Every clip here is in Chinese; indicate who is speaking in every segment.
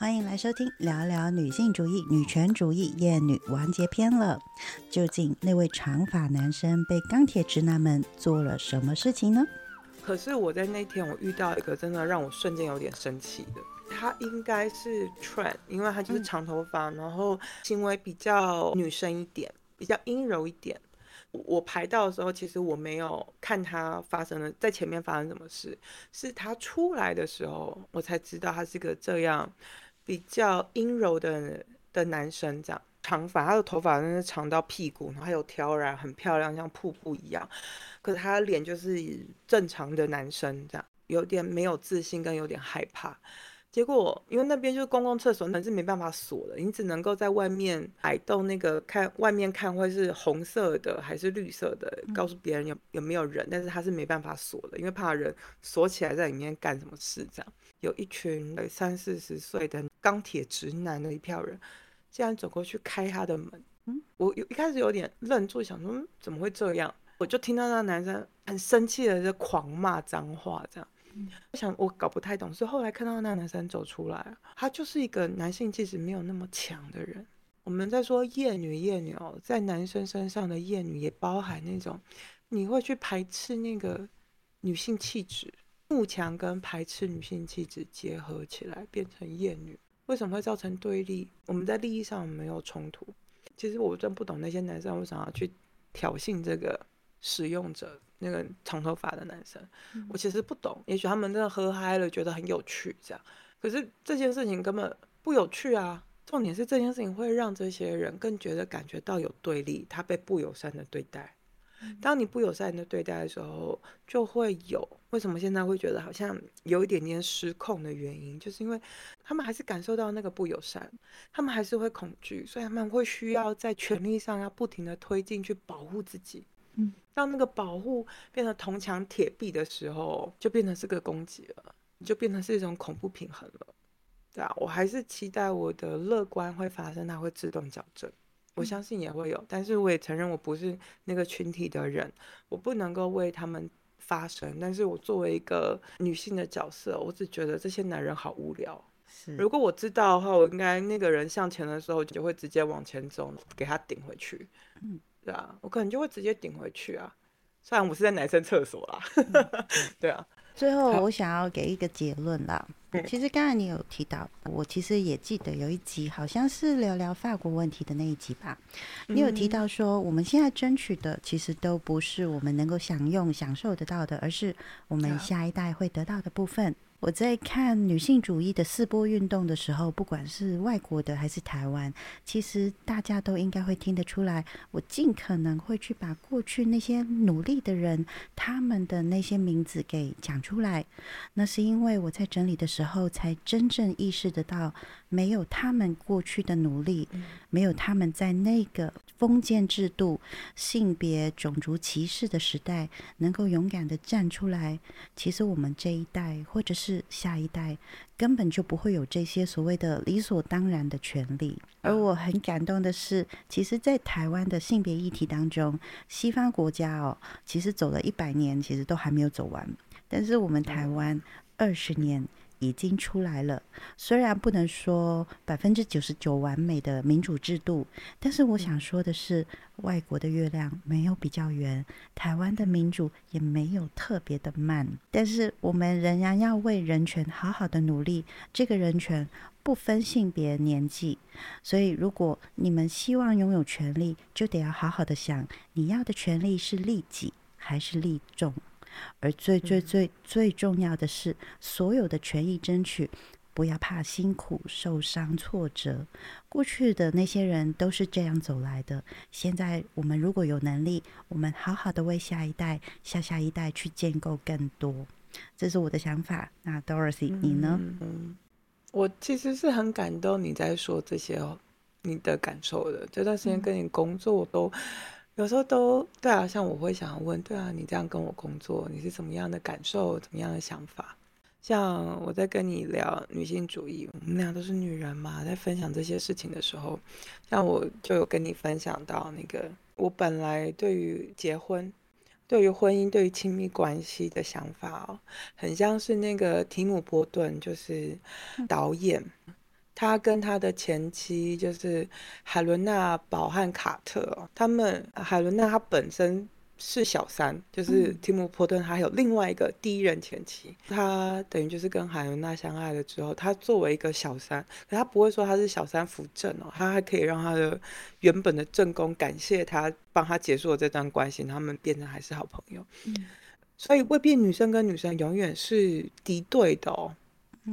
Speaker 1: 欢迎来收听聊聊女性主义、女权主义厌女完结篇了。究竟那位长发男生被钢铁直男们做了什么事情呢？
Speaker 2: 可是我在那天我遇到一个真的让我瞬间有点生气的，他应该是 trend，因为他就是长头发，然后行为比较女生一点，比较阴柔一点。我排到的时候，其实我没有看他发生了在前面发生什么事，是他出来的时候，我才知道他是个这样比较阴柔的的男生。这样长发，他的头发真是长到屁股，然后还有挑染，很漂亮，像瀑布一样。可是他的脸就是正常的男生，这样有点没有自信，跟有点害怕。结果，因为那边就是公共厕所，那是没办法锁的，你只能够在外面摆动那个看外面看会是红色的还是绿色的，告诉别人有有没有人，但是他是没办法锁的，因为怕人锁起来在里面干什么事。这样有一群三四十岁的钢铁直男的一票人，竟然走过去开他的门。嗯，我有一开始有点愣住，想说怎么会这样？我就听到那男生很生气的在狂骂脏话，这样。我想我搞不太懂，所以后来看到那个男生走出来，他就是一个男性气质没有那么强的人。我们在说厌女，厌女哦，在男生身上的厌女也包含那种你会去排斥那个女性气质，慕强跟排斥女性气质结合起来变成厌女，为什么会造成对立？我们在利益上没有冲突，其实我真不懂那些男生为什么要去挑衅这个使用者。那个长头发的男生，我其实不懂，也许他们真的喝嗨了，觉得很有趣这样。可是这件事情根本不有趣啊！重点是这件事情会让这些人更觉得感觉到有对立，他被不友善的对待。当你不友善的对待的时候，就会有为什么现在会觉得好像有一点点失控的原因，就是因为他们还是感受到那个不友善，他们还是会恐惧，所以他们会需要在权力上要不停的推进去保护自己。嗯，当那个保护变成铜墙铁壁的时候，就变成是个攻击了，就变成是一种恐怖平衡了。对啊，我还是期待我的乐观会发生，它会自动矫正，我相信也会有。但是我也承认我不是那个群体的人，我不能够为他们发声。但是我作为一个女性的角色，我只觉得这些男人好无聊。
Speaker 1: 是，
Speaker 2: 如果我知道的话，我应该那个人向前的时候就会直接往前走，给他顶回去。嗯。对啊，我可能就会直接顶回去啊。虽然我是在男生厕所啦，对啊。
Speaker 1: 最后，我想要给一个结论啦。其实刚才你有提到，我其实也记得有一集，好像是聊聊法国问题的那一集吧。你有提到说，我们现在争取的其实都不是我们能够享用、享受得到的，而是我们下一代会得到的部分。我在看女性主义的四波运动的时候，不管是外国的还是台湾，其实大家都应该会听得出来。我尽可能会去把过去那些努力的人，他们的那些名字给讲出来。那是因为我在整理的时候，才真正意识得到，没有他们过去的努力，没有他们在那个封建制度、性别、种族歧视的时代，能够勇敢的站出来。其实我们这一代，或者是是下一代根本就不会有这些所谓的理所当然的权利，而我很感动的是，其实，在台湾的性别议题当中，西方国家哦，其实走了一百年，其实都还没有走完，但是我们台湾二十年。已经出来了，虽然不能说百分之九十九完美的民主制度，但是我想说的是，外国的月亮没有比较圆，台湾的民主也没有特别的慢，但是我们仍然要为人权好好的努力。这个人权不分性别、年纪，所以如果你们希望拥有权利，就得要好好的想，你要的权利是利己还是利众。而最最最最重要的是，所有的权益争取，不要怕辛苦、受伤、挫折。过去的那些人都是这样走来的。现在我们如果有能力，我们好好的为下一代、下下一代去建构更多。这是我的想法。那 Dorothy，你呢？
Speaker 2: 嗯，我其实是很感动你在说这些哦，你的感受的。这段时间跟你工作，我都。有时候都对啊，像我会想要问，对啊，你这样跟我工作，你是怎么样的感受，怎么样的想法？像我在跟你聊女性主义，我们俩都是女人嘛，在分享这些事情的时候，像我就有跟你分享到那个，我本来对于结婚、对于婚姻、对于亲密关系的想法哦，很像是那个提姆·波顿，就是导演。他跟他的前妻就是海伦娜·保汉卡特，他们海伦娜她本身。是小三，就是提姆·波顿，还有另外一个第一任前妻，他等于就是跟海伦娜相爱了之后，他作为一个小三，可他不会说他是小三扶正哦，他还可以让他的原本的正宫感谢他帮他结束了这段关系，他们变成还是好朋友。嗯，所以未必女生跟女生永远是敌对的哦，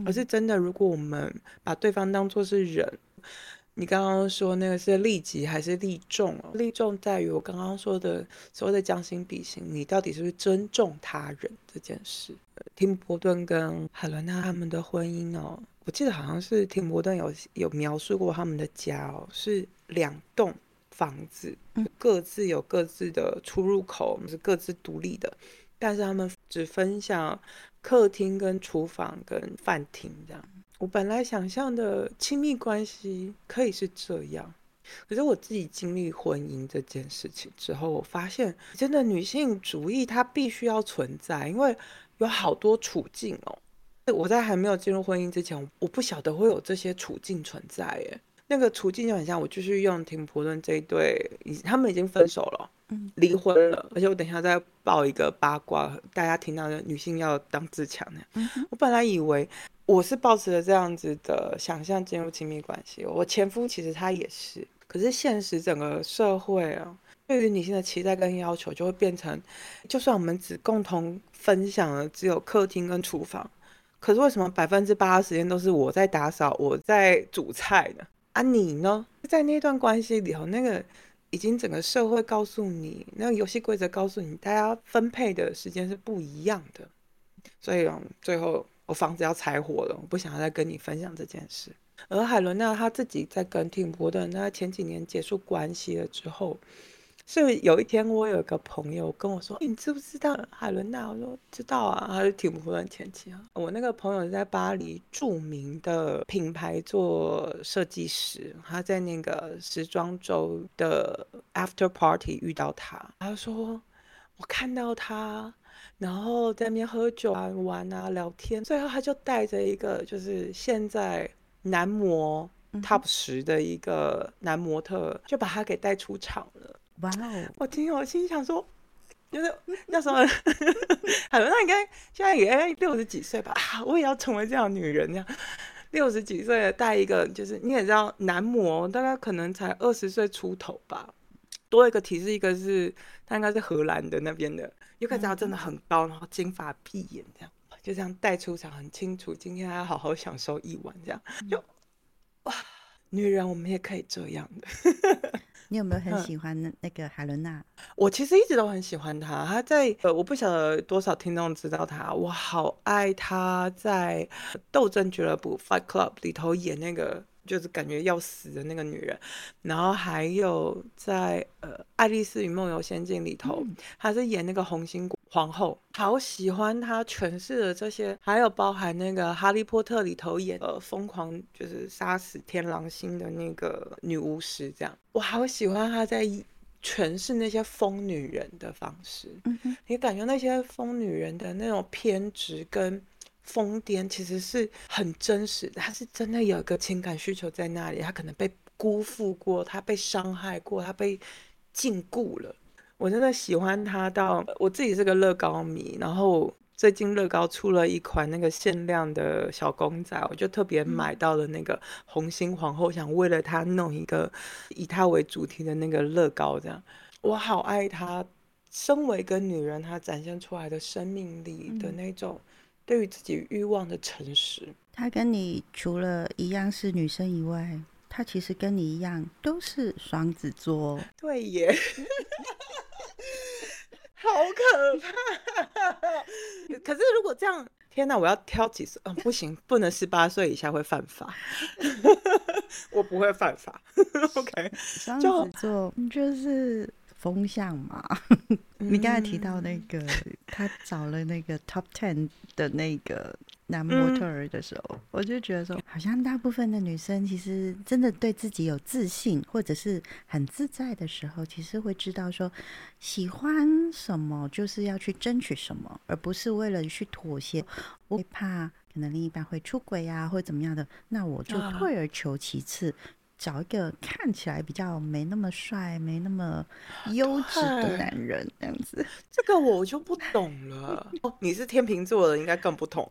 Speaker 2: 而是真的，如果我们把对方当作是人。你刚刚说那个是利己还是利众哦？利众在于我刚刚说的所谓的将心比心，你到底是不是尊重他人这件事？提姆·波顿跟海伦娜他们的婚姻哦，我记得好像是提姆·波顿有有描述过他们的家哦，是两栋房子，各自有各自的出入口，是各自独立的，但是他们只分享客厅跟厨房跟饭厅这样。我本来想象的亲密关系可以是这样，可是我自己经历婚姻这件事情之后，我发现真的女性主义它必须要存在，因为有好多处境哦。我在还没有进入婚姻之前，我不晓得会有这些处境存在。耶。那个处境就很像我就是用廷普顿这一对，他们已经分手了，嗯，离婚了，而且我等一下再报一个八卦，大家听到的女性要当自强那样。我本来以为。我是抱持着这样子的想象进入亲密关系，我前夫其实他也是，可是现实整个社会啊，对于女性的期待跟要求就会变成，就算我们只共同分享了只有客厅跟厨房，可是为什么百分之八十时间都是我在打扫，我在煮菜呢？啊，你呢？在那段关系里头，那个已经整个社会告诉你，那个游戏规则告诉你，大家分配的时间是不一样的，所以最后。我房子要拆火了，我不想要再跟你分享这件事。而海伦娜她自己在跟蒂姆·波顿，那前几年结束关系了之后，是有一天我有一个朋友跟我说：“你知不知道海伦娜？”我说：“知道啊，她是蒂姆·波顿前妻啊。”我那个朋友在巴黎著名的品牌做设计师，他在那个时装周的 After Party 遇到他，他说：“我看到他。”然后在那边喝酒啊、玩啊、聊天，最后他就带着一个就是现在男模 top 十的一个男模特，就把他给带出场了。哇哦！我听我心想说，就是那时候 海伦那应该现在也六十几岁吧？啊，我也要成为这样女人，这样六十几岁带一个，就是你也知道男模大概可能才二十岁出头吧。多一个提示，一个是他应该是荷兰的那边的。又看到真的很高，然后金发碧眼这样，就这样带出场很清楚。今天要好好享受一晚，这样就哇，女人我们也可以这样的。
Speaker 1: 你有没有很喜欢那那个海伦娜？
Speaker 2: 我其实一直都很喜欢她。她在呃，我不晓得多少听众知道她，我好爱她在《斗争俱乐部》（Fight Club） 里头演那个。就是感觉要死的那个女人，然后还有在呃《爱丽丝与梦游仙境》里头，她是演那个红心皇后，好喜欢她诠释的这些，还有包含那个《哈利波特》里头演呃疯狂就是杀死天狼星的那个女巫师，这样。我好喜欢她在诠释那些疯女人的方式，你感觉那些疯女人的那种偏执跟。疯癫其实是很真实的，他是真的有一个情感需求在那里，他可能被辜负过，他被伤害过，他被禁锢了。我真的喜欢他到我自己是个乐高迷，然后最近乐高出了一款那个限量的小公仔，我就特别买到了那个红心皇后，想为了他弄一个以他为主题的那个乐高，这样我好爱他，身为一个女人，她展现出来的生命力的那种。对于自己欲望的诚实，
Speaker 1: 他跟你除了一样是女生以外，他其实跟你一样都是双子座。
Speaker 2: 对耶，好可怕！可是如果这样，天哪，我要挑几岁？嗯，不行，不能十八岁以下会犯法。我不会犯法。OK，
Speaker 1: 双子座就是。风向嘛，你刚才提到那个他找了那个 Top Ten 的那个男模特儿的时候，我就觉得说，好像大部分的女生其实真的对自己有自信或者是很自在的时候，其实会知道说，喜欢什么就是要去争取什么，而不是为了去妥协。我怕。可能另一半会出轨啊，或者怎么样的，那我就退而求其次，找一个看起来比较没那么帅、没那么优质的男人，这样子。
Speaker 2: 这个我就不懂了。哦，你是天秤座的，应该更不懂。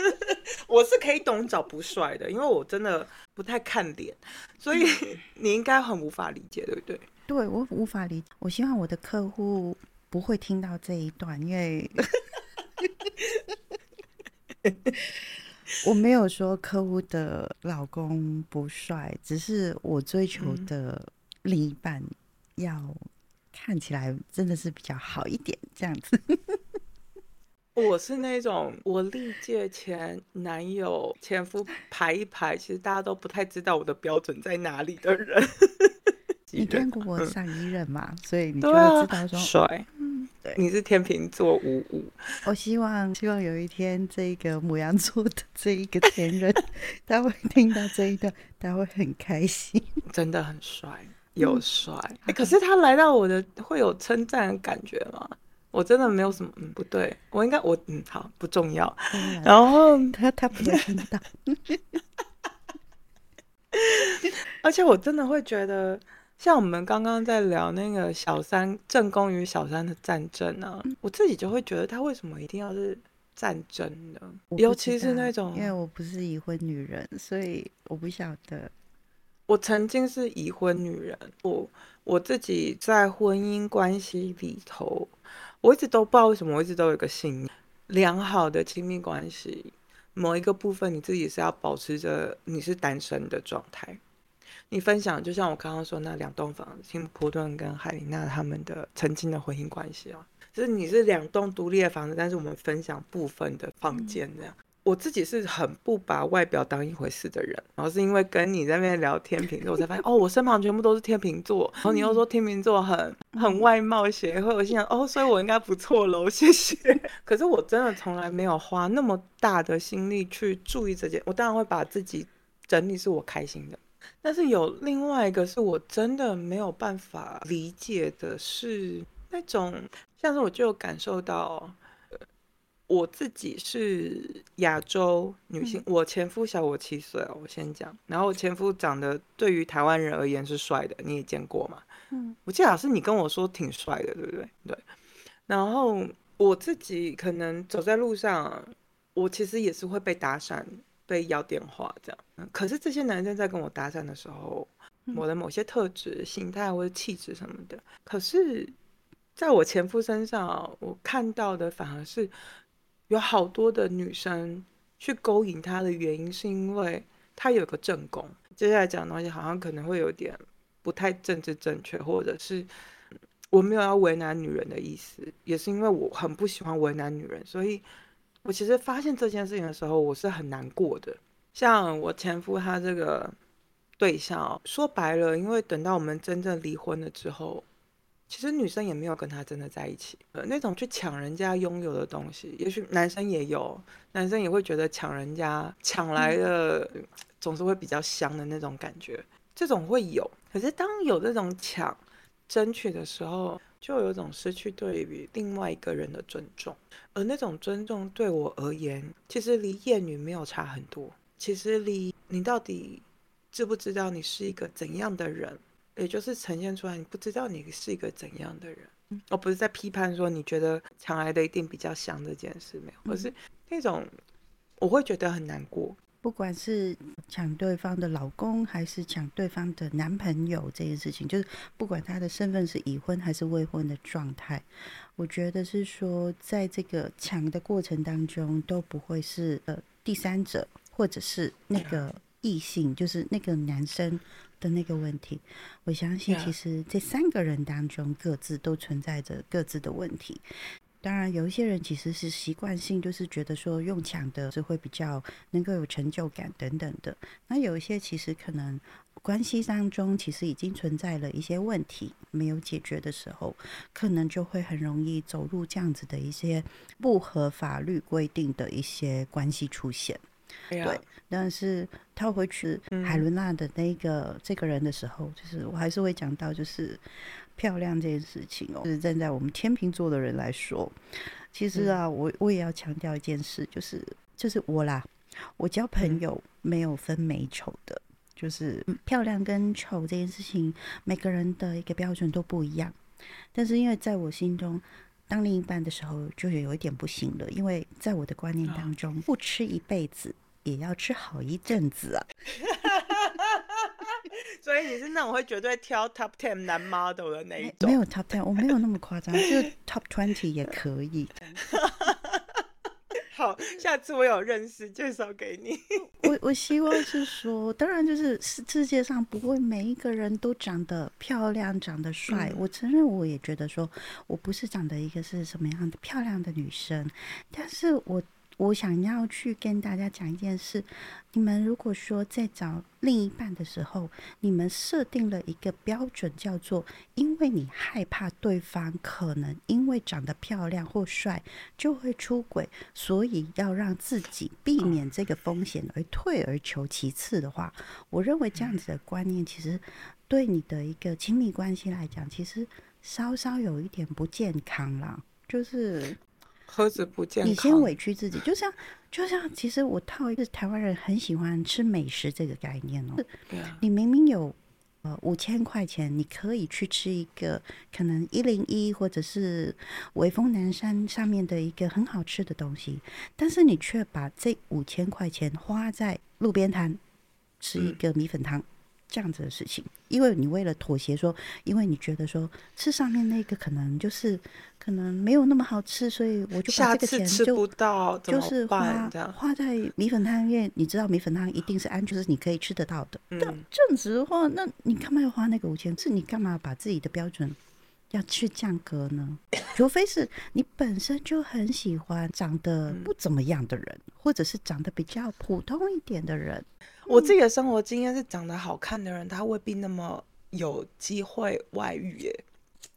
Speaker 2: 我是可以懂找不帅的，因为我真的不太看脸，所以 你应该很无法理解，对不对？
Speaker 1: 对我无法理解。我希望我的客户不会听到这一段，因为我没有说客户的老公不帅，只是我追求的另一半要看起来真的是比较好一点，这样子。
Speaker 2: 我是那种我历届前男友、前夫排一排，其实大家都不太知道我的标准在哪里的人。
Speaker 1: 你见过我上一任嘛？所以你就会知道说
Speaker 2: 帅。嗯，对，你是天秤座五五。
Speaker 1: 我希望希望有一天这个母羊座的这一个前任，他会听到这一段，他会很开心。
Speaker 2: 真的很帅，又帅。哎，可是他来到我的会有称赞的感觉吗？我真的没有什么，嗯，不对，我应该我嗯好不重要，然后
Speaker 1: 他他不会听到，
Speaker 2: 而且我真的会觉得，像我们刚刚在聊那个小三正宫与小三的战争啊，我自己就会觉得他为什么一定要是战争呢？尤其是那种，
Speaker 1: 因为我不是已婚女人，所以我不晓得。
Speaker 2: 我曾经是已婚女人，我我自己在婚姻关系里头。我一直都不知道为什么，我一直都有一个信念：良好的亲密关系，某一个部分你自己是要保持着你是单身的状态。你分享，就像我刚刚说那两栋房子，辛普顿跟海琳娜他们的曾经的婚姻关系啊，就是你是两栋独立的房子，但是我们分享部分的房间这样。我自己是很不把外表当一回事的人，然后是因为跟你在那边聊天秤座，我才发现 哦，我身旁全部都是天秤座。然后你又说天秤座很很外貌协会，我心想哦，所以我应该不错喽，谢谢。可是我真的从来没有花那么大的心力去注意这件，我当然会把自己整理是我开心的，但是有另外一个是我真的没有办法理解的是那种，像是我就感受到。我自己是亚洲女性，我前夫小我七岁哦，我先讲。然后我前夫长得对于台湾人而言是帅的，你也见过嘛？嗯，我记得老师你跟我说挺帅的，对不对？对。然后我自己可能走在路上，我其实也是会被搭讪、被要电话这样。可是这些男生在跟我搭讪的时候，我的某些特质、形态或者气质什么的，可是在我前夫身上，我看到的反而是。有好多的女生去勾引他的原因，是因为他有个正宫。接下来讲的东西好像可能会有点不太政治正确，或者是我没有要为难女人的意思，也是因为我很不喜欢为难女人，所以我其实发现这件事情的时候，我是很难过的。像我前夫他这个对象，说白了，因为等到我们真正离婚了之后。其实女生也没有跟他真的在一起，呃，那种去抢人家拥有的东西，也许男生也有，男生也会觉得抢人家抢来的总是会比较香的那种感觉，这种会有。可是当有这种抢争取的时候，就有种失去对于另外一个人的尊重，而那种尊重对我而言，其实离厌女没有差很多。其实离你到底知不知道你是一个怎样的人？也就是呈现出来，你不知道你是一个怎样的人，而不是在批判说你觉得抢来的一定比较香这件事没有，而是那种我会觉得很难过。
Speaker 1: 不管是抢对方的老公，还是抢对方的男朋友这件事情，就是不管他的身份是已婚还是未婚的状态，我觉得是说在这个抢的过程当中，都不会是呃第三者或者是那个异性，就是那个男生。的那个问题，我相信其实这三个人当中各自都存在着各自的问题。当然，有一些人其实是习惯性，就是觉得说用抢的是会比较能够有成就感等等的。那有一些其实可能关系当中其实已经存在了一些问题没有解决的时候，可能就会很容易走入这样子的一些不合法律规定的一些关系出现。对，但是套回去海伦娜的那个这个人的时候，就是我还是会讲到，就是漂亮这件事情哦。是站在我们天秤座的人来说，其实啊，我我也要强调一件事，就是就是我啦，我交朋友没有分美丑的，就是漂亮跟丑这件事情，每个人的一个标准都不一样。但是因为在我心中，当另一半的时候，就有一点不行了，因为在我的观念当中，不吃一辈子也要吃好一阵子啊。
Speaker 2: 所以你是那种会绝对挑 top ten 男 model 的那一种？
Speaker 1: 没有 top ten，我没有那么夸张，就 top twenty 也可以。
Speaker 2: 好，下次我有认识介绍给你。
Speaker 1: 我我希望是说，当然就是世世界上不会每一个人都长得漂亮、长得帅。我承认，我也觉得说我不是长得一个是什么样的漂亮的女生，但是我。我想要去跟大家讲一件事：你们如果说在找另一半的时候，你们设定了一个标准，叫做因为你害怕对方可能因为长得漂亮或帅就会出轨，所以要让自己避免这个风险而退而求其次的话，我认为这样子的观念其实对你的一个亲密关系来讲，其实稍稍有一点不健康啦，就是。
Speaker 2: 何止不健康？
Speaker 1: 你先委屈自己，就像就像，其实我套一个台湾人很喜欢吃美食这个概念哦。你明明有呃五千块钱，你可以去吃一个可能一零一或者是威风南山上面的一个很好吃的东西，但是你却把这五千块钱花在路边摊吃一个米粉汤。这样子的事情，因为你为了妥协，说因为你觉得说吃上面那个可能就是可能没有那么好吃，所以我就把这个钱就就是花花在米粉汤，因为你知道米粉汤一定是安全，是你可以吃得到的。但正直的话，那你干嘛要花那个五千？是你干嘛把自己的标准要去降格呢？除非是你本身就很喜欢长得不怎么样的人，或者是长得比较普通一点的人。
Speaker 2: 我自己的生活经验是，长得好看的人，他未必那么有机会外遇耶，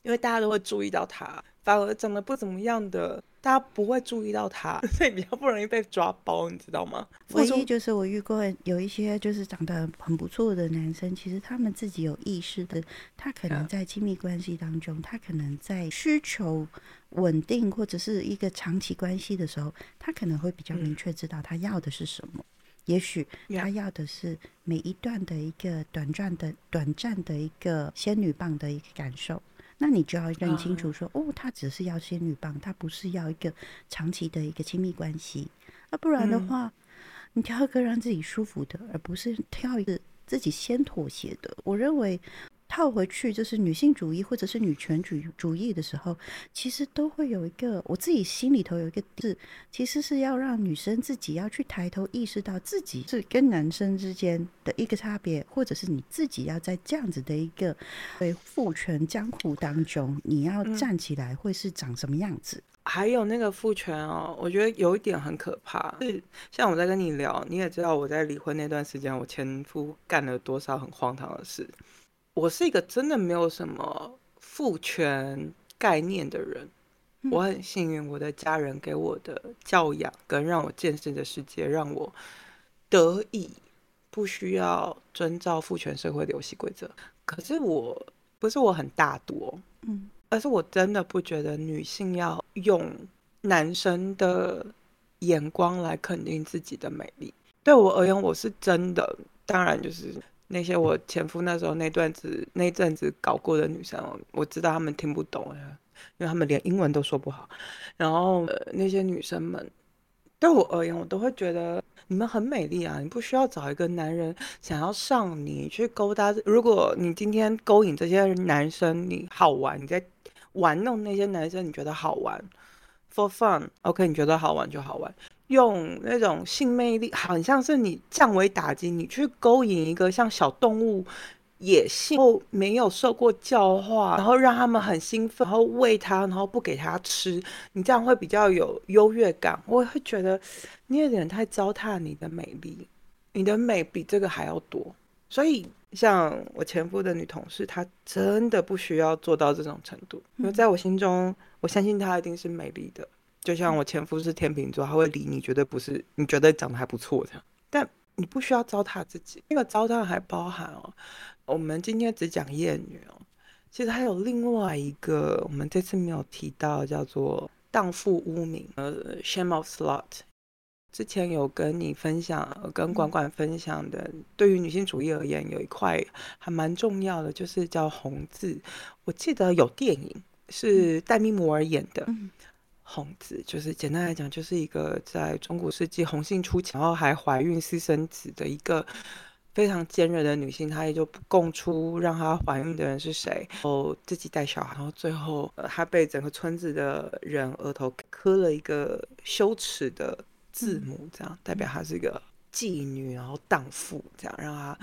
Speaker 2: 因为大家都会注意到他，反而长得不怎么样的，大家不会注意到他，所以比较不容易被抓包，你知道吗？
Speaker 1: 唯一就是我遇过有一些就是长得很不错的男生，其实他们自己有意识的，他可能在亲密关系当中，他可能在需求稳定或者是一个长期关系的时候，他可能会比较明确知道他要的是什么。也许他要的是每一段的一个短暂的、短暂的一个仙女棒的一个感受，那你就要认清楚说，哦，他只是要仙女棒，他不是要一个长期的一个亲密关系。那不然的话，你挑一个让自己舒服的，而不是挑一个自己先妥协的。我认为。套回去就是女性主义或者是女权主主义的时候，其实都会有一个我自己心里头有一个字，其实是要让女生自己要去抬头意识到自己是跟男生之间的一个差别，或者是你自己要在这样子的一个对父权江湖当中，你要站起来会是长什么样子？
Speaker 2: 还有那个父权哦，我觉得有一点很可怕，是像我在跟你聊，你也知道我在离婚那段时间，我前夫干了多少很荒唐的事。我是一个真的没有什么父权概念的人，我很幸运，我的家人给我的教养跟让我见识的世界，让我得以不需要遵照父权社会的游戏规则。可是我不是我很大度，嗯，而是我真的不觉得女性要用男生的眼光来肯定自己的美丽。对我而言，我是真的，当然就是。那些我前夫那时候那段子那阵子搞过的女生，我知道他们听不懂，因为他们连英文都说不好。然后那些女生们，对我而言，我都会觉得你们很美丽啊，你不需要找一个男人想要上你去勾搭。如果你今天勾引这些男生，你好玩，你在玩弄那些男生，你觉得好玩，for fun，OK，你觉得好玩就好玩。用那种性魅力，好像是你降维打击，你去勾引一个像小动物、野性后没有受过教化，然后让他们很兴奋，然后喂它，然后不给它吃，你这样会比较有优越感。我会觉得你有点太糟蹋你的美丽，你的美比这个还要多。所以像我前夫的女同事，她真的不需要做到这种程度，因为在我心中，我相信她一定是美丽的。就像我前夫是天秤座，他会理你，绝对不是你觉得长得还不错这样。但你不需要糟蹋自己，那个糟蹋还包含哦，我们今天只讲艳女哦，其实还有另外一个，我们这次没有提到，叫做荡妇污名，呃，shame of slut。之前有跟你分享，跟管管分享的，对于女性主义而言，有一块还蛮重要的，就是叫红字。我记得有电影是戴咪摩尔演的，红子就是简单来讲，就是一个在中古世纪红杏出墙，然后还怀孕私生子的一个。非常坚韧的女性，她也就不供出让她怀孕的人是谁，然后自己带小孩，然后最后她被整个村子的人额头刻了一个羞耻的字母，这样代表她是一个妓女，然后荡妇，这样让她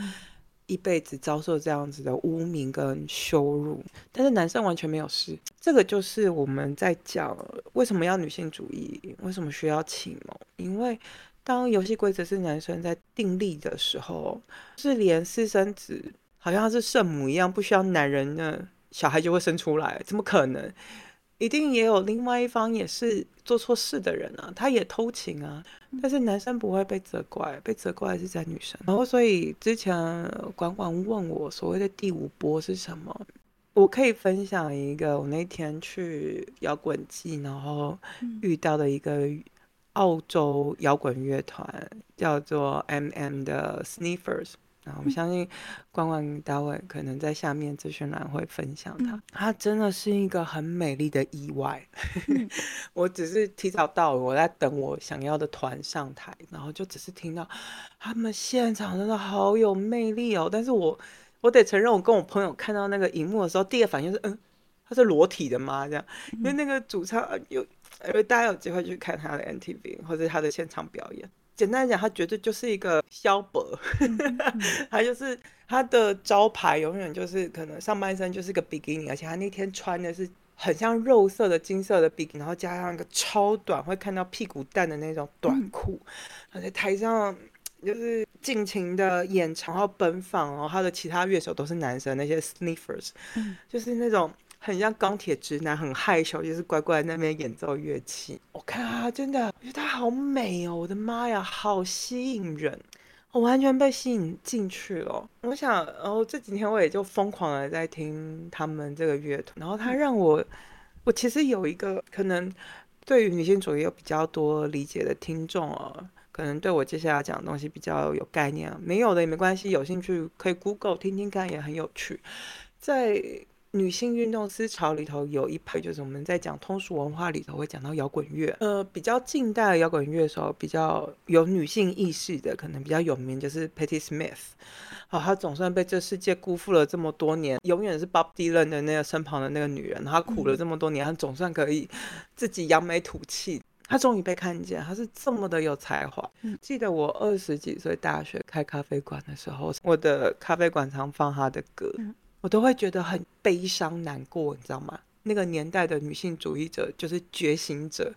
Speaker 2: 一辈子遭受这样子的污名跟羞辱。但是男生完全没有事，这个就是我们在讲为什么要女性主义，为什么需要启蒙，因为。当游戏规则是男生在定立的时候，是连私生子好像是圣母一样，不需要男人的小孩就会生出来，怎么可能？一定也有另外一方也是做错事的人啊，他也偷情啊，但是男生不会被责怪，被责怪是在女生。然后，所以之前管管问我所谓的第五波是什么，我可以分享一个我那天去摇滚季，然后遇到的一个。澳洲摇滚乐团叫做 M.M 的 Sniffers，啊，我们相信关关大卫可能在下面资讯栏会分享他，他真的是一个很美丽的意外。我只是提早到，我在等我想要的团上台，然后就只是听到他们现场真的好有魅力哦。但是我我得承认，我跟我朋友看到那个荧幕的时候，第一个反应是嗯，他是裸体的吗？这样，因为那个主唱有。因为大家有机会去看他的 NTV 或者他的现场表演，简单来讲，他绝对就是一个萧伯，他就是他的招牌，永远就是可能上半身就是个比基尼，而且他那天穿的是很像肉色的金色的比基尼，然后加上一个超短会看到屁股蛋的那种短裤，他在台上就是尽情的演唱，然后奔放，然后他的其他乐手都是男生，那些 sniffers，就是那种。很像钢铁直男，很害羞，就是乖乖在那边演奏乐器。我看啊，真的，我觉得她好美哦！我的妈呀，好吸引人，我完全被吸引进去了。我想，然后这几天我也就疯狂的在听他们这个乐团，然后他让我，我其实有一个可能对于女性主义有比较多理解的听众哦，可能对我接下来讲的东西比较有概念，没有的也没关系，有兴趣可以 Google 听听看，也很有趣，在。女性运动思潮里头有一派，就是我们在讲通俗文化里头会讲到摇滚乐。呃，比较近代的摇滚乐手，比较有女性意识的，可能比较有名就是 Patti Smith。好，她总算被这世界辜负了这么多年，永远是 Bob Dylan 的那个身旁的那个女人。她苦了这么多年，她总算可以自己扬眉吐气。她终于被看见，她是这么的有才华。记得我二十几岁大学开咖啡馆的时候，我的咖啡馆常放她的歌。我都会觉得很悲伤难过，你知道吗？那个年代的女性主义者就是觉醒者，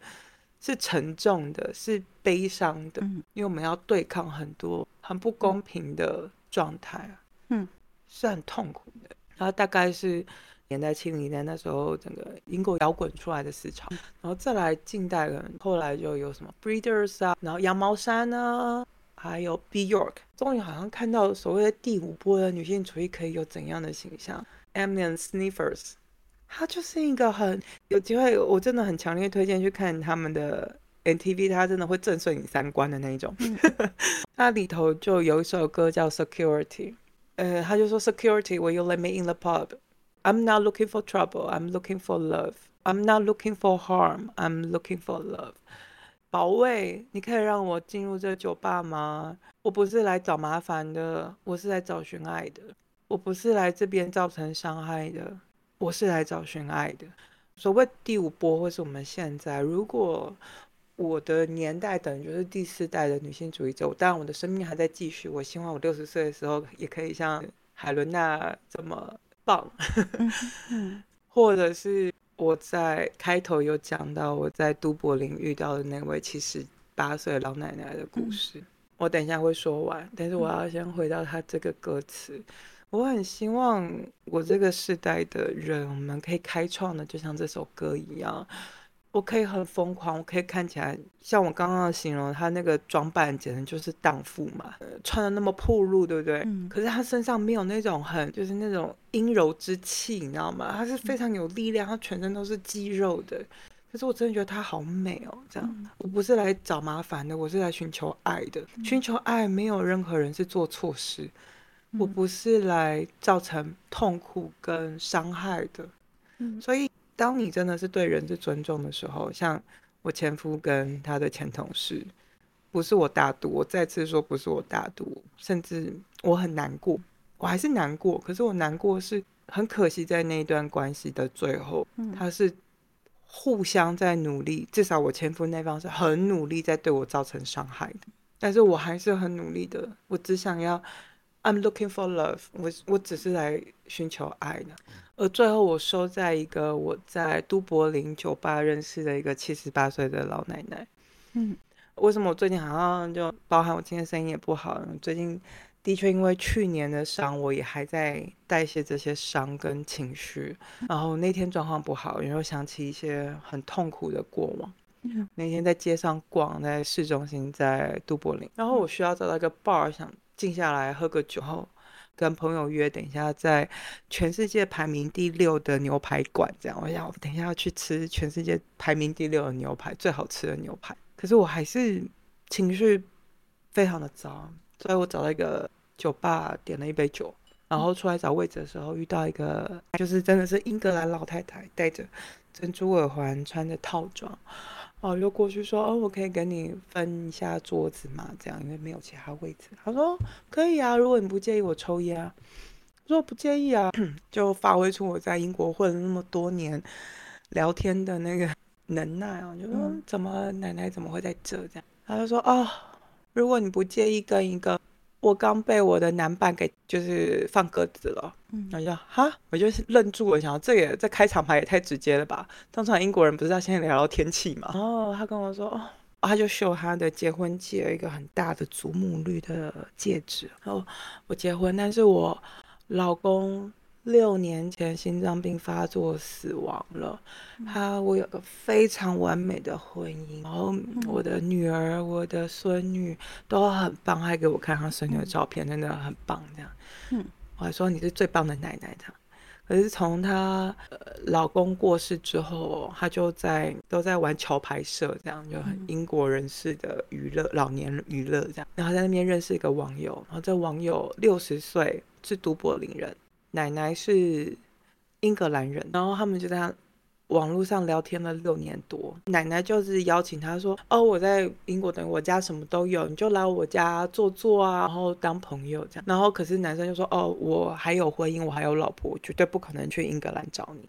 Speaker 2: 是沉重的，是悲伤的，因为我们要对抗很多很不公平的状态，嗯，是很痛苦的。然后大概是年代七零年代那时候，整个英国摇滚出来的市场，然后再来近代人，后来就有什么 Breeders 啊，然后羊毛衫啊。还有 B York，终于好像看到所谓的第五波的女性主义可以有怎样的形象。And Sniffers，她就是一个很有机会，我真的很强烈推荐去看他们的 NTV，它真的会震碎你三观的那一种。它里头就有一首歌叫 Security，呃，他就说 Security，Will you let me in the pub？I'm not looking for trouble，I'm looking for love。I'm not looking for harm，I'm looking for love。保卫，你可以让我进入这酒吧吗？我不是来找麻烦的，我是来找寻爱的。我不是来这边造成伤害的，我是来找寻爱的。所谓第五波，或是我们现在，如果我的年代等于就是第四代的女性主义者，当然我的生命还在继续。我希望我六十岁的时候也可以像海伦娜这么棒，或者是。我在开头有讲到我在都柏林遇到的那位七十八岁老奶奶的故事，我等一下会说完，但是我要先回到他这个歌词。我很希望我这个时代的人，我们可以开创的，就像这首歌一样。我可以很疯狂，我可以看起来像我刚刚形容他那个装扮，简直就是荡妇嘛，穿的那么暴露，对不对？嗯。可是他身上没有那种很，就是那种阴柔之气，你知道吗？他是非常有力量，他全身都是肌肉的。可是我真的觉得她好美哦。这样，我不是来找麻烦的，我是来寻求爱的。寻求爱，没有任何人是做错事。我不是来造成痛苦跟伤害的。嗯所以，当你真的是对人是尊重的时候，像我前夫跟他的前同事，不是我大度，我再次说不是我大度，甚至我很难过，我还是难过。可是我难过是很可惜，在那一段关系的最后，他是互相在努力，至少我前夫那方是很努力在对我造成伤害的，但是我还是很努力的，我只想要。I'm looking for love，我我只是来寻求爱的，而最后我收在一个我在都柏林酒吧认识的一个七十八岁的老奶奶。嗯，为什么我最近好像就包含我今天声音也不好？最近的确因为去年的伤，我也还在代谢这些伤跟情绪。然后那天状况不好，然后想起一些很痛苦的过往。那天在街上逛，在市中心，在都柏林，然后我需要找到一个 bar 想。静下来喝个酒后，跟朋友约，等一下在全世界排名第六的牛排馆，这样我想我等一下要去吃全世界排名第六的牛排，最好吃的牛排。可是我还是情绪非常的糟，所以我找到一个酒吧，点了一杯酒，然后出来找位置的时候，遇到一个就是真的是英格兰老太太，戴着珍珠耳环，穿着套装。哦，就过去说，哦，我可以跟你分一下桌子嘛？这样，因为没有其他位置。他说可以啊，如果你不介意我抽烟啊。我说不介意啊，就发挥出我在英国混了那么多年聊天的那个能耐啊，就说怎么奶奶怎么会在这？这样，他就说哦，如果你不介意跟一个。我刚被我的男伴给就是放鸽子了，嗯，然后就哈，我就愣住了，想这也这开场白也太直接了吧？通常英国人不是要先聊聊天气嘛？哦，他跟我说，哦，他就秀他的结婚戒，一个很大的祖母绿的戒指，然后我结婚，但是我老公。六年前心脏病发作死亡了，他我有个非常完美的婚姻，然后我的女儿、我的孙女都很棒，还给我看他孙女的照片，真的很棒。这样，嗯，我还说你是最棒的奶奶。这样，可是从她呃老公过世之后，她就在都在玩桥牌社，这样就很英国人士的娱乐老年娱乐这样。然后在那边认识一个网友，然后这网友六十岁，是都柏林人。奶奶是英格兰人，然后他们就在网络上聊天了六年多。奶奶就是邀请他说：“哦，我在英国，等于我家什么都有，你就来我家坐坐啊，然后当朋友这样。”然后可是男生就说：“哦，我还有婚姻，我还有老婆，绝对不可能去英格兰找你。”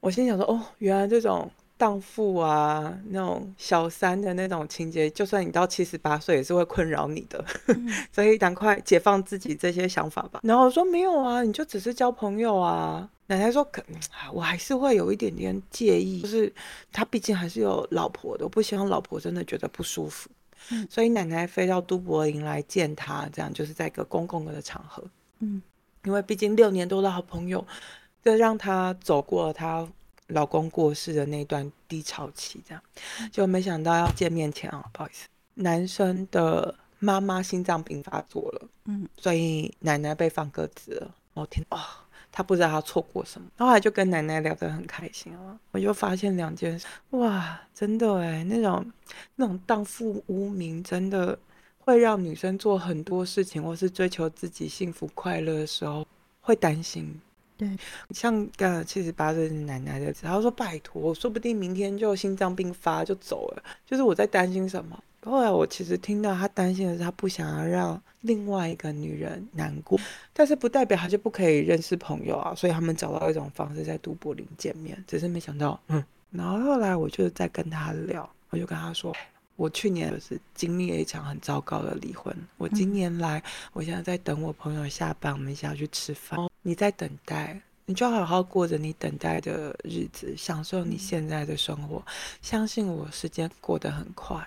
Speaker 2: 我心想说：“哦，原来这种。”荡妇啊，那种小三的那种情节，就算你到七十八岁也是会困扰你的，所以赶快解放自己这些想法吧。然后我说没有啊，你就只是交朋友啊。奶奶说可，我还是会有一点点介意，就是他毕竟还是有老婆的，我不希望老婆真的觉得不舒服。所以奶奶飞到都柏林来见他，这样就是在一个公共的场合。嗯，因为毕竟六年多的好朋友，就让他走过他。老公过世的那段低潮期，这样就没想到要见面前啊，不好意思，男生的妈妈心脏病发作了，嗯，所以奶奶被放鸽子了。我天哦，他不知道他错过什么，后来就跟奶奶聊得很开心啊。我就发现两件事，哇，真的哎，那种那种荡妇无名，真的会让女生做很多事情，或是追求自己幸福快乐的时候会担心。
Speaker 1: 对，
Speaker 2: 像刚七十八岁的奶奶的，他说拜托，说不定明天就心脏病发就走了。就是我在担心什么？后来我其实听到他担心的是，他不想要让另外一个女人难过，但是不代表他就不可以认识朋友啊。所以他们找到一种方式在都柏林见面，只是没想到，嗯。然后后来我就在跟他聊，我就跟他说，我去年就是经历了一场很糟糕的离婚，我今年来，我现在在等我朋友下班，我们一起要去吃饭。你在等待，你就好好过着你等待的日子，享受你现在的生活。相信我，时间过得很快。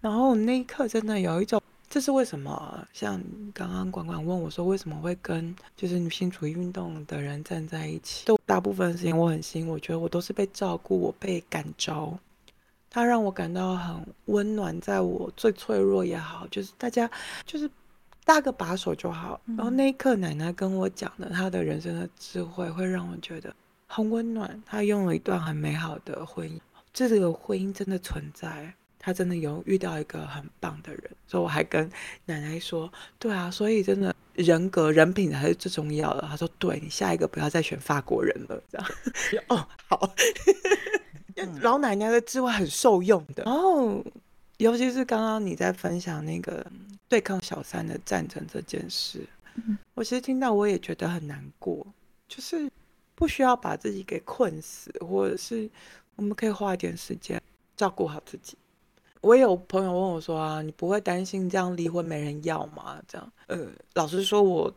Speaker 2: 然后那一刻真的有一种，这是为什么？像刚刚管管问我说，为什么会跟就是女性主义运动的人站在一起？都大部分时间我很幸我觉得我都是被照顾，我被感召，他让我感到很温暖，在我最脆弱也好，就是大家就是。搭个把手就好。然后那一刻，奶奶跟我讲的她的人生的智慧，会让我觉得很温暖。她用了一段很美好的婚姻，这个婚姻真的存在。她真的有遇到一个很棒的人，所以我还跟奶奶说：“对啊，所以真的人格、人品才是最重要的。”她说：“对你下一个不要再选法国人了。”这样哦，好，老奶奶的智慧很受用的。然后，尤其是刚刚你在分享那个对抗小三的战争这件事，我其实听到我也觉得很难过，就是不需要把自己给困死，或者是我们可以花一点时间照顾好自己。我有朋友问我说啊，你不会担心这样离婚没人要吗？这样，呃，老实说，我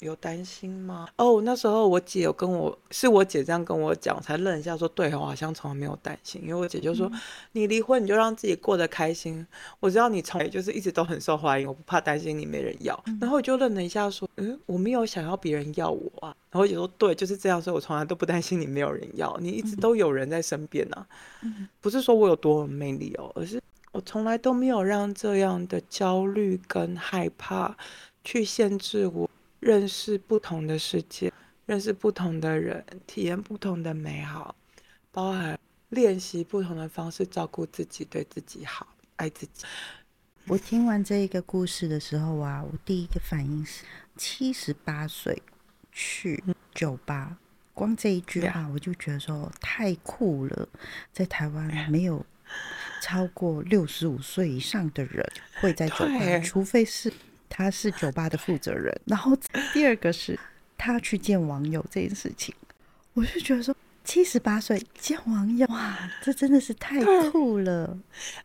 Speaker 2: 有担心吗？哦，那时候我姐有跟我，是我姐这样跟我讲，才愣一下说，对，我好像从来没有担心，因为我姐就说，你离婚你就让自己过得开心。我知道你从来就是一直都很受欢迎，我不怕担心你没人要。然后我就愣了一下说，嗯，我没有想要别人要我啊。然后我姐说，对，就是这样，所以我从来都不担心你没有人要，你一直都有人在身边啊。不是说我有多有魅力哦，而是。我从来都没有让这样的焦虑跟害怕去限制我认识不同的世界、认识不同的人、体验不同的美好，包含练习不同的方式照顾自己、对自己好、爱自己。
Speaker 1: 我听完这一个故事的时候啊，我第一个反应是：七十八岁去酒吧，光这一句话我就觉得说太酷了，在台湾没有。超过六十五岁以上的人会在酒吧，除非是他是酒吧的负责人。然后第二个是他去见网友这件事情，我就觉得说七十八岁见网友，哇，这真的是太酷了，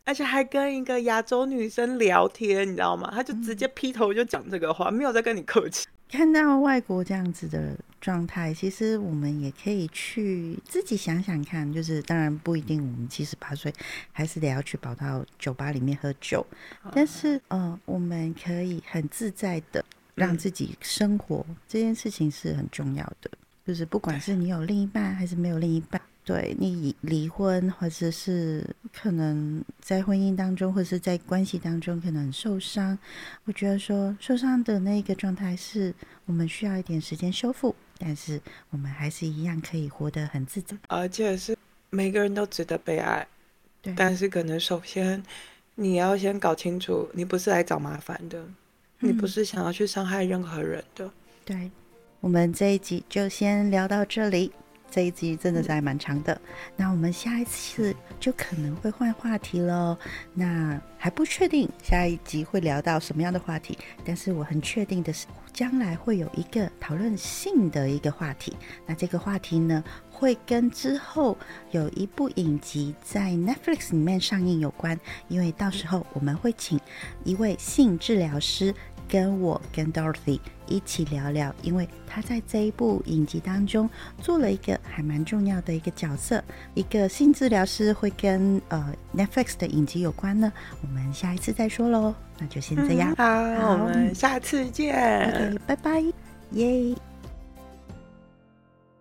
Speaker 2: 而且还跟一个亚洲女生聊天，你知道吗？他就直接劈头就讲这个话，没有在跟你客气。
Speaker 1: 看到外国这样子的状态，其实我们也可以去自己想想看。就是当然不一定，我们七十八岁还是得要去跑到酒吧里面喝酒，但是呃，我们可以很自在的让自己生活，这件事情是很重要的。就是不管是你有另一半还是没有另一半。对你离婚，或者是可能在婚姻当中，或者是在关系当中可能受伤，我觉得说受伤的那个状态是我们需要一点时间修复，但是我们还是一样可以活得很自在，
Speaker 2: 而且是每个人都值得被爱。对，但是可能首先你要先搞清楚，你不是来找麻烦的，你不是想要去伤害任何人的。
Speaker 1: 对，我们这一集就先聊到这里。这一集真的是还蛮长的，那我们下一次就可能会换话题喽。那还不确定下一集会聊到什么样的话题，但是我很确定的是，将来会有一个讨论性的一个话题。那这个话题呢，会跟之后有一部影集在 Netflix 里面上映有关，因为到时候我们会请一位性治疗师。跟我跟 Dorothy 一起聊聊，因为他在这一部影集当中做了一个还蛮重要的一个角色，一个性治疗师会跟呃 Netflix 的影集有关呢。我们下一次再说喽，那就先这样。
Speaker 2: 好，我们下次见。
Speaker 1: OK，拜拜，耶。